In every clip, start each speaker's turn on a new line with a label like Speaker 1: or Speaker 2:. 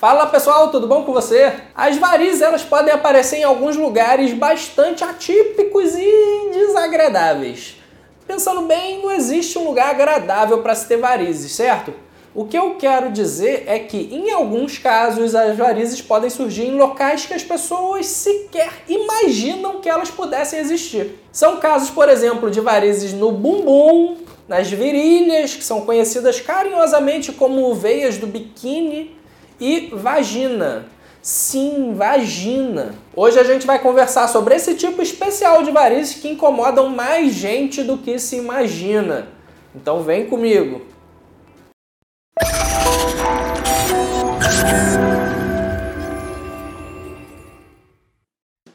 Speaker 1: Fala pessoal, tudo bom com você? As varizes elas podem aparecer em alguns lugares bastante atípicos e desagradáveis. Pensando bem, não existe um lugar agradável para se ter varizes, certo? O que eu quero dizer é que, em alguns casos, as varizes podem surgir em locais que as pessoas sequer imaginam que elas pudessem existir. São casos, por exemplo, de varizes no bumbum, nas virilhas, que são conhecidas carinhosamente como veias do biquíni, e vagina. Sim, vagina. Hoje a gente vai conversar sobre esse tipo especial de varizes que incomodam mais gente do que se imagina. Então vem comigo.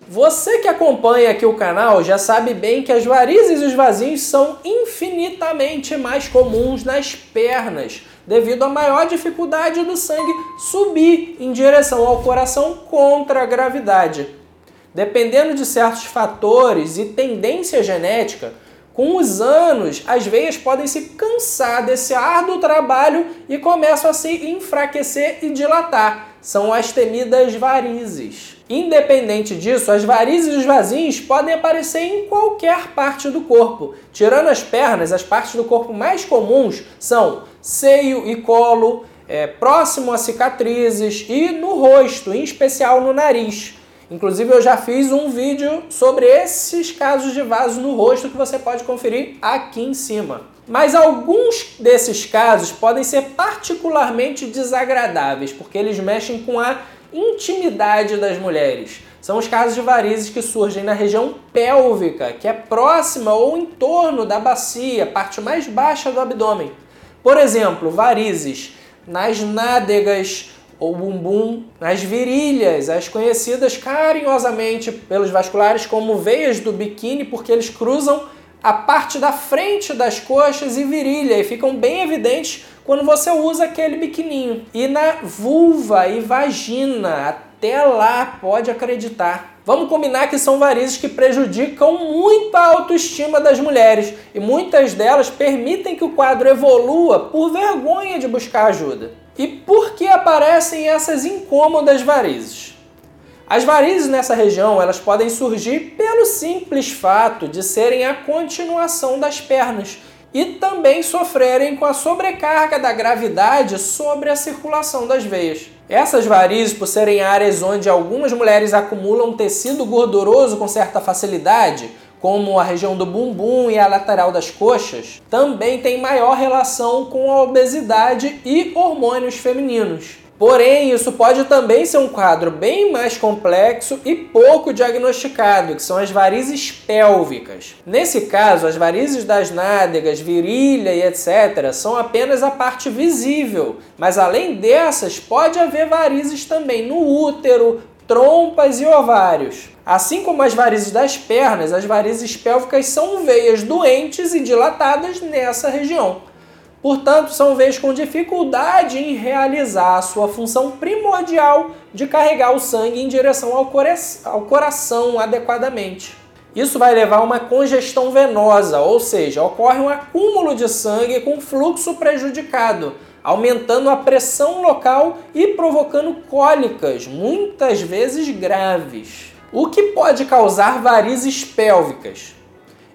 Speaker 1: Você que acompanha aqui o canal já sabe bem que as varizes e os vasinhos são infinitamente mais comuns nas pernas, devido à maior dificuldade do sangue subir em direção ao coração contra a gravidade. Dependendo de certos fatores e tendência genética, com os anos, as veias podem se cansar desse árduo trabalho e começam a se enfraquecer e dilatar. São as temidas varizes. Independente disso, as varizes e os vasinhos podem aparecer em qualquer parte do corpo. Tirando as pernas, as partes do corpo mais comuns são seio e colo, é, próximo a cicatrizes e no rosto, em especial no nariz. Inclusive eu já fiz um vídeo sobre esses casos de vaso no rosto que você pode conferir aqui em cima. Mas alguns desses casos podem ser particularmente desagradáveis, porque eles mexem com a intimidade das mulheres. São os casos de varizes que surgem na região pélvica, que é próxima ou em torno da bacia, parte mais baixa do abdômen. Por exemplo, varizes nas nádegas, ou bumbum, nas virilhas, as conhecidas carinhosamente pelos vasculares como veias do biquíni, porque eles cruzam a parte da frente das coxas e virilha e ficam bem evidentes quando você usa aquele biquininho. E na vulva e vagina, até lá pode acreditar. Vamos combinar que são varizes que prejudicam muito a autoestima das mulheres e muitas delas permitem que o quadro evolua por vergonha de buscar ajuda. E por que aparecem essas incômodas varizes? As varizes nessa região elas podem surgir pelo simples fato de serem a continuação das pernas e também sofrerem com a sobrecarga da gravidade sobre a circulação das veias. Essas varizes, por serem áreas onde algumas mulheres acumulam tecido gorduroso com certa facilidade, como a região do bumbum e a lateral das coxas, também tem maior relação com a obesidade e hormônios femininos. Porém, isso pode também ser um quadro bem mais complexo e pouco diagnosticado, que são as varizes pélvicas. Nesse caso, as varizes das nádegas, virilha e etc. são apenas a parte visível, mas além dessas, pode haver varizes também no útero, trompas e ovários. Assim como as varizes das pernas, as varizes pélvicas são veias doentes e dilatadas nessa região. Portanto, são veias com dificuldade em realizar a sua função primordial de carregar o sangue em direção ao, ao coração adequadamente. Isso vai levar a uma congestão venosa, ou seja, ocorre um acúmulo de sangue com fluxo prejudicado, aumentando a pressão local e provocando cólicas, muitas vezes graves. O que pode causar varizes pélvicas?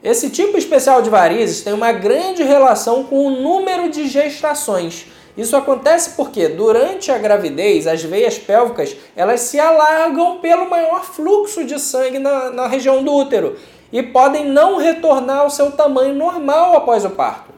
Speaker 1: Esse tipo especial de varizes tem uma grande relação com o número de gestações. Isso acontece porque durante a gravidez as veias pélvicas elas se alargam pelo maior fluxo de sangue na, na região do útero e podem não retornar ao seu tamanho normal após o parto.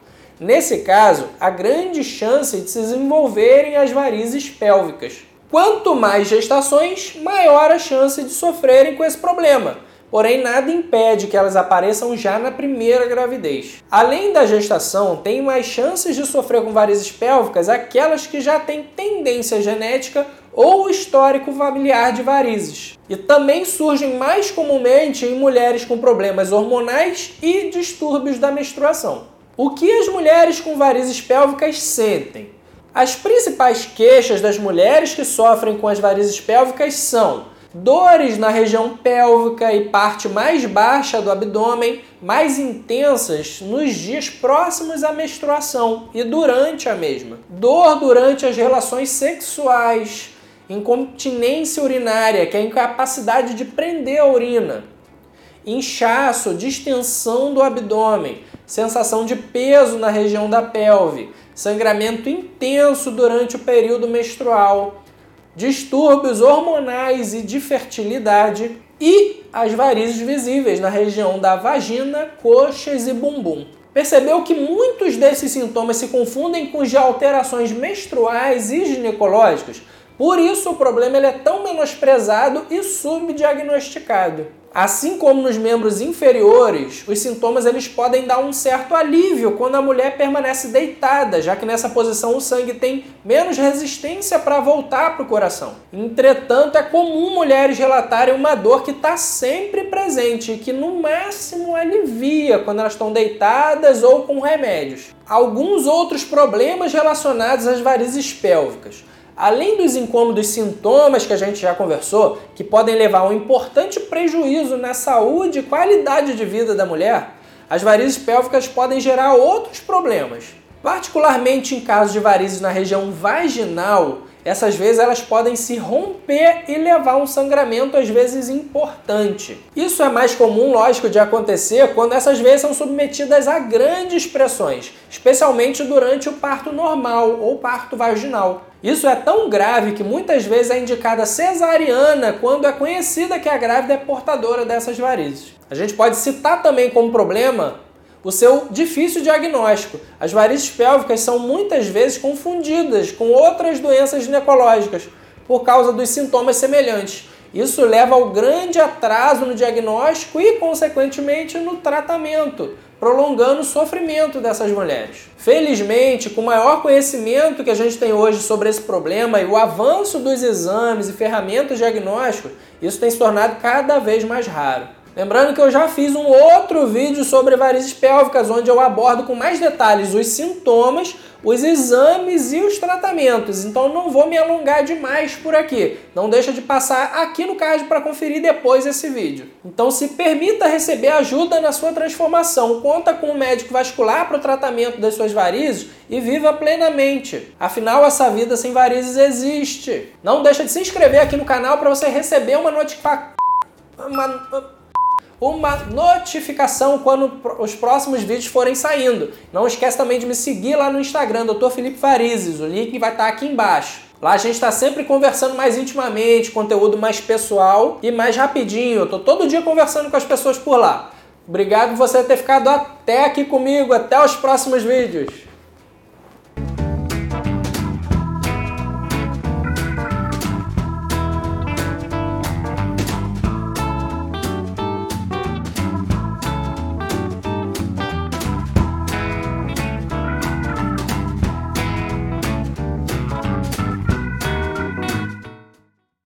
Speaker 1: Nesse caso, há grande chance de se desenvolverem as varizes pélvicas. Quanto mais gestações, maior a chance de sofrerem com esse problema. Porém, nada impede que elas apareçam já na primeira gravidez. Além da gestação, tem mais chances de sofrer com varizes pélvicas aquelas que já têm tendência genética ou histórico familiar de varizes. E também surgem mais comumente em mulheres com problemas hormonais e distúrbios da menstruação. O que as mulheres com varizes pélvicas sentem? As principais queixas das mulheres que sofrem com as varizes pélvicas são dores na região pélvica e parte mais baixa do abdômen, mais intensas nos dias próximos à menstruação e durante a mesma. Dor durante as relações sexuais, incontinência urinária, que é a incapacidade de prender a urina, inchaço, distensão do abdômen, sensação de peso na região da pelve, sangramento intenso durante o período menstrual, distúrbios hormonais e de fertilidade e as varizes visíveis na região da vagina, coxas e bumbum. Percebeu que muitos desses sintomas se confundem com os de alterações menstruais e ginecológicas? Por isso o problema ele é tão menosprezado e subdiagnosticado. Assim como nos membros inferiores, os sintomas eles podem dar um certo alívio quando a mulher permanece deitada, já que nessa posição o sangue tem menos resistência para voltar para o coração. Entretanto, é comum mulheres relatarem uma dor que está sempre presente e que no máximo alivia quando elas estão deitadas ou com remédios. Alguns outros problemas relacionados às varizes pélvicas. Além dos incômodos sintomas que a gente já conversou, que podem levar a um importante prejuízo na saúde e qualidade de vida da mulher, as varizes pélvicas podem gerar outros problemas. Particularmente em casos de varizes na região vaginal, essas vezes elas podem se romper e levar um sangramento às vezes importante. Isso é mais comum, lógico, de acontecer quando essas vezes são submetidas a grandes pressões, especialmente durante o parto normal ou parto vaginal. Isso é tão grave que muitas vezes é indicada cesariana quando é conhecida que a grávida é portadora dessas varizes. A gente pode citar também como problema o seu difícil diagnóstico. As varizes pélvicas são muitas vezes confundidas com outras doenças ginecológicas por causa dos sintomas semelhantes. Isso leva ao grande atraso no diagnóstico e, consequentemente, no tratamento, prolongando o sofrimento dessas mulheres. Felizmente, com o maior conhecimento que a gente tem hoje sobre esse problema e o avanço dos exames e ferramentas diagnósticas, isso tem se tornado cada vez mais raro. Lembrando que eu já fiz um outro vídeo sobre varizes pélvicas, onde eu abordo com mais detalhes os sintomas, os exames e os tratamentos. Então não vou me alongar demais por aqui. Não deixa de passar aqui no card para conferir depois esse vídeo. Então se permita receber ajuda na sua transformação. Conta com um médico vascular para o tratamento das suas varizes e viva plenamente. Afinal, essa vida sem varizes existe. Não deixa de se inscrever aqui no canal para você receber uma notificação uma notificação quando os próximos vídeos forem saindo. Não esquece também de me seguir lá no Instagram, Dr. Felipe Farizes, o link vai estar aqui embaixo. Lá a gente está sempre conversando mais intimamente, conteúdo mais pessoal e mais rapidinho. Eu tô todo dia conversando com as pessoas por lá. Obrigado por você ter ficado até aqui comigo. Até os próximos vídeos.